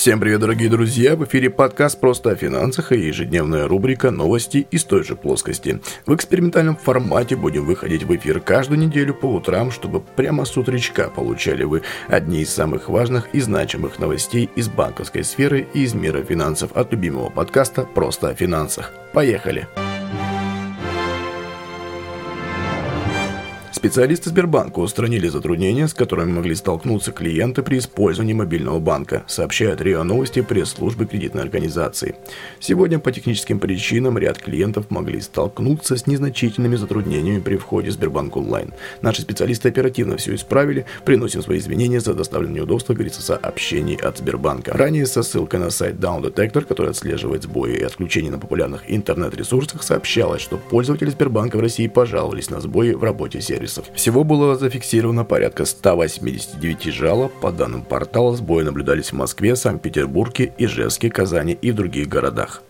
Всем привет, дорогие друзья! В эфире подкаст «Просто о финансах» и ежедневная рубрика «Новости из той же плоскости». В экспериментальном формате будем выходить в эфир каждую неделю по утрам, чтобы прямо с утречка получали вы одни из самых важных и значимых новостей из банковской сферы и из мира финансов от любимого подкаста «Просто о финансах». Поехали! Поехали! Специалисты Сбербанка устранили затруднения, с которыми могли столкнуться клиенты при использовании мобильного банка, сообщает РИА Новости пресс-службы кредитной организации. Сегодня по техническим причинам ряд клиентов могли столкнуться с незначительными затруднениями при входе в Сбербанк онлайн. Наши специалисты оперативно все исправили, приносим свои извинения за доставленные неудобства, говорится сообщений от Сбербанка. Ранее со ссылкой на сайт Down Detector, который отслеживает сбои и отключения на популярных интернет-ресурсах, сообщалось, что пользователи Сбербанка в России пожаловались на сбои в работе сервиса сервисов. Всего было зафиксировано порядка 189 жалоб. По данным портала, сбои наблюдались в Москве, Санкт-Петербурге, Ижевске, Казани и других городах.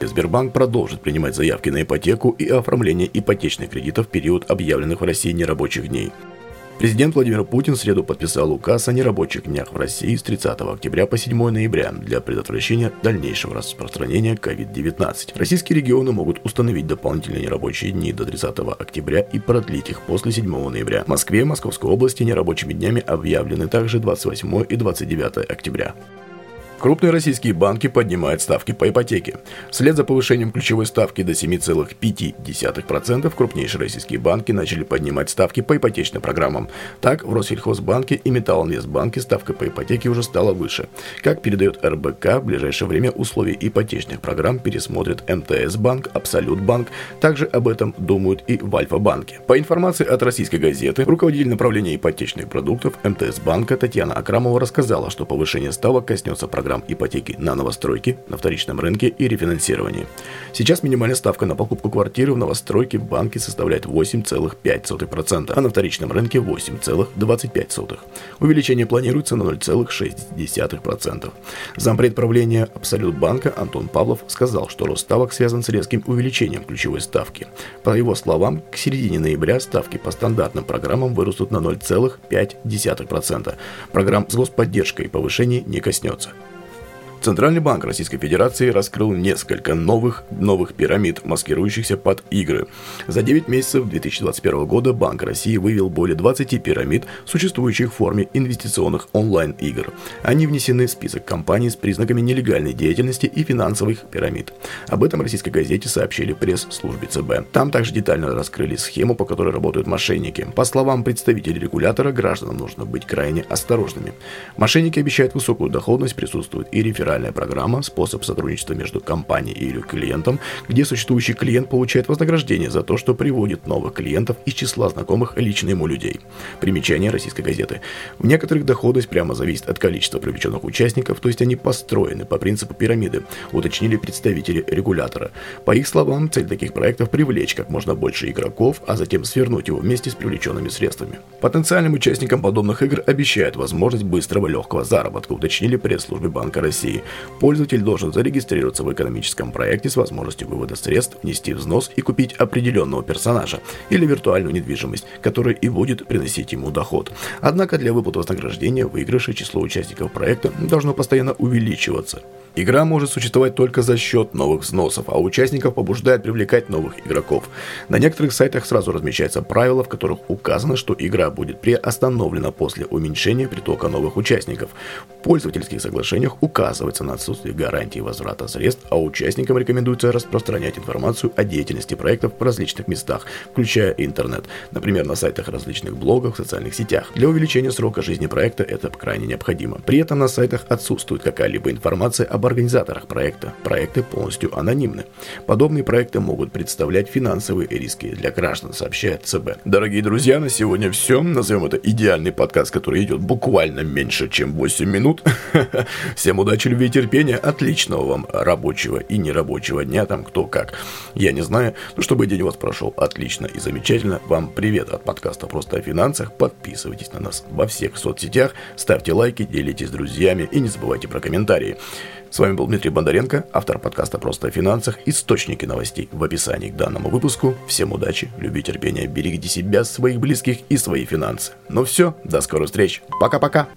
Сбербанк продолжит принимать заявки на ипотеку и оформление ипотечных кредитов в период объявленных в России нерабочих дней. Президент Владимир Путин в среду подписал указ о нерабочих днях в России с 30 октября по 7 ноября для предотвращения дальнейшего распространения COVID-19. Российские регионы могут установить дополнительные нерабочие дни до 30 октября и продлить их после 7 ноября. В Москве и Московской области нерабочими днями объявлены также 28 и 29 октября. Крупные российские банки поднимают ставки по ипотеке. Вслед за повышением ключевой ставки до 7,5% крупнейшие российские банки начали поднимать ставки по ипотечным программам. Так, в Россельхозбанке и Металлинвестбанке ставка по ипотеке уже стала выше. Как передает РБК, в ближайшее время условия ипотечных программ пересмотрит МТС Банк, Абсолют Банк. Также об этом думают и в Альфа-банке. По информации от российской газеты, руководитель направления ипотечных продуктов МТС Банка Татьяна Акрамова рассказала, что повышение ставок коснется программ программ ипотеки на новостройки, на вторичном рынке и рефинансировании. Сейчас минимальная ставка на покупку квартиры в новостройке в банке составляет 8,5%, а на вторичном рынке 8,25%. Увеличение планируется на 0,6%. Зампред правления Абсолют банка Антон Павлов сказал, что рост ставок связан с резким увеличением ключевой ставки. По его словам, к середине ноября ставки по стандартным программам вырастут на 0,5%. Программ с господдержкой повышений не коснется. Центральный банк Российской Федерации раскрыл несколько новых, новых пирамид, маскирующихся под игры. За 9 месяцев 2021 года Банк России вывел более 20 пирамид, существующих в форме инвестиционных онлайн-игр. Они внесены в список компаний с признаками нелегальной деятельности и финансовых пирамид. Об этом российской газете сообщили пресс-службе ЦБ. Там также детально раскрыли схему, по которой работают мошенники. По словам представителей регулятора, гражданам нужно быть крайне осторожными. Мошенники обещают высокую доходность, присутствует и реферат реферальная программа – способ сотрудничества между компанией или клиентом, где существующий клиент получает вознаграждение за то, что приводит новых клиентов из числа знакомых лично ему людей. Примечание российской газеты. В некоторых доходность прямо зависит от количества привлеченных участников, то есть они построены по принципу пирамиды, уточнили представители регулятора. По их словам, цель таких проектов – привлечь как можно больше игроков, а затем свернуть его вместе с привлеченными средствами. Потенциальным участникам подобных игр обещают возможность быстрого легкого заработка, уточнили пресс-службы Банка России. Пользователь должен зарегистрироваться в экономическом проекте с возможностью вывода средств, внести взнос и купить определенного персонажа или виртуальную недвижимость, которая и будет приносить ему доход. Однако для выплаты вознаграждения выигрыша число участников проекта должно постоянно увеличиваться. Игра может существовать только за счет новых взносов, а участников побуждает привлекать новых игроков. На некоторых сайтах сразу размещаются правила, в которых указано, что игра будет приостановлена после уменьшения притока новых участников. В пользовательских соглашениях указывается на отсутствие гарантии возврата средств, а участникам рекомендуется распространять информацию о деятельности проектов в различных местах, включая интернет, например, на сайтах различных блогов, в социальных сетях. Для увеличения срока жизни проекта это крайне необходимо. При этом на сайтах отсутствует какая-либо информация об об организаторах проекта. Проекты полностью анонимны. Подобные проекты могут представлять финансовые риски для граждан, сообщает ЦБ. Дорогие друзья, на сегодня все. Назовем это идеальный подкаст, который идет буквально меньше, чем 8 минут. Всем удачи, любви и терпения. Отличного вам рабочего и нерабочего дня, там кто как. Я не знаю, но чтобы день у вас прошел отлично и замечательно. Вам привет от подкаста «Просто о финансах». Подписывайтесь на нас во всех соцсетях, ставьте лайки, делитесь с друзьями и не забывайте про комментарии. С вами был Дмитрий Бондаренко, автор подкаста «Просто о финансах». Источники новостей в описании к данному выпуску. Всем удачи, люби терпения, берегите себя, своих близких и свои финансы. Ну все, до скорых встреч. Пока-пока.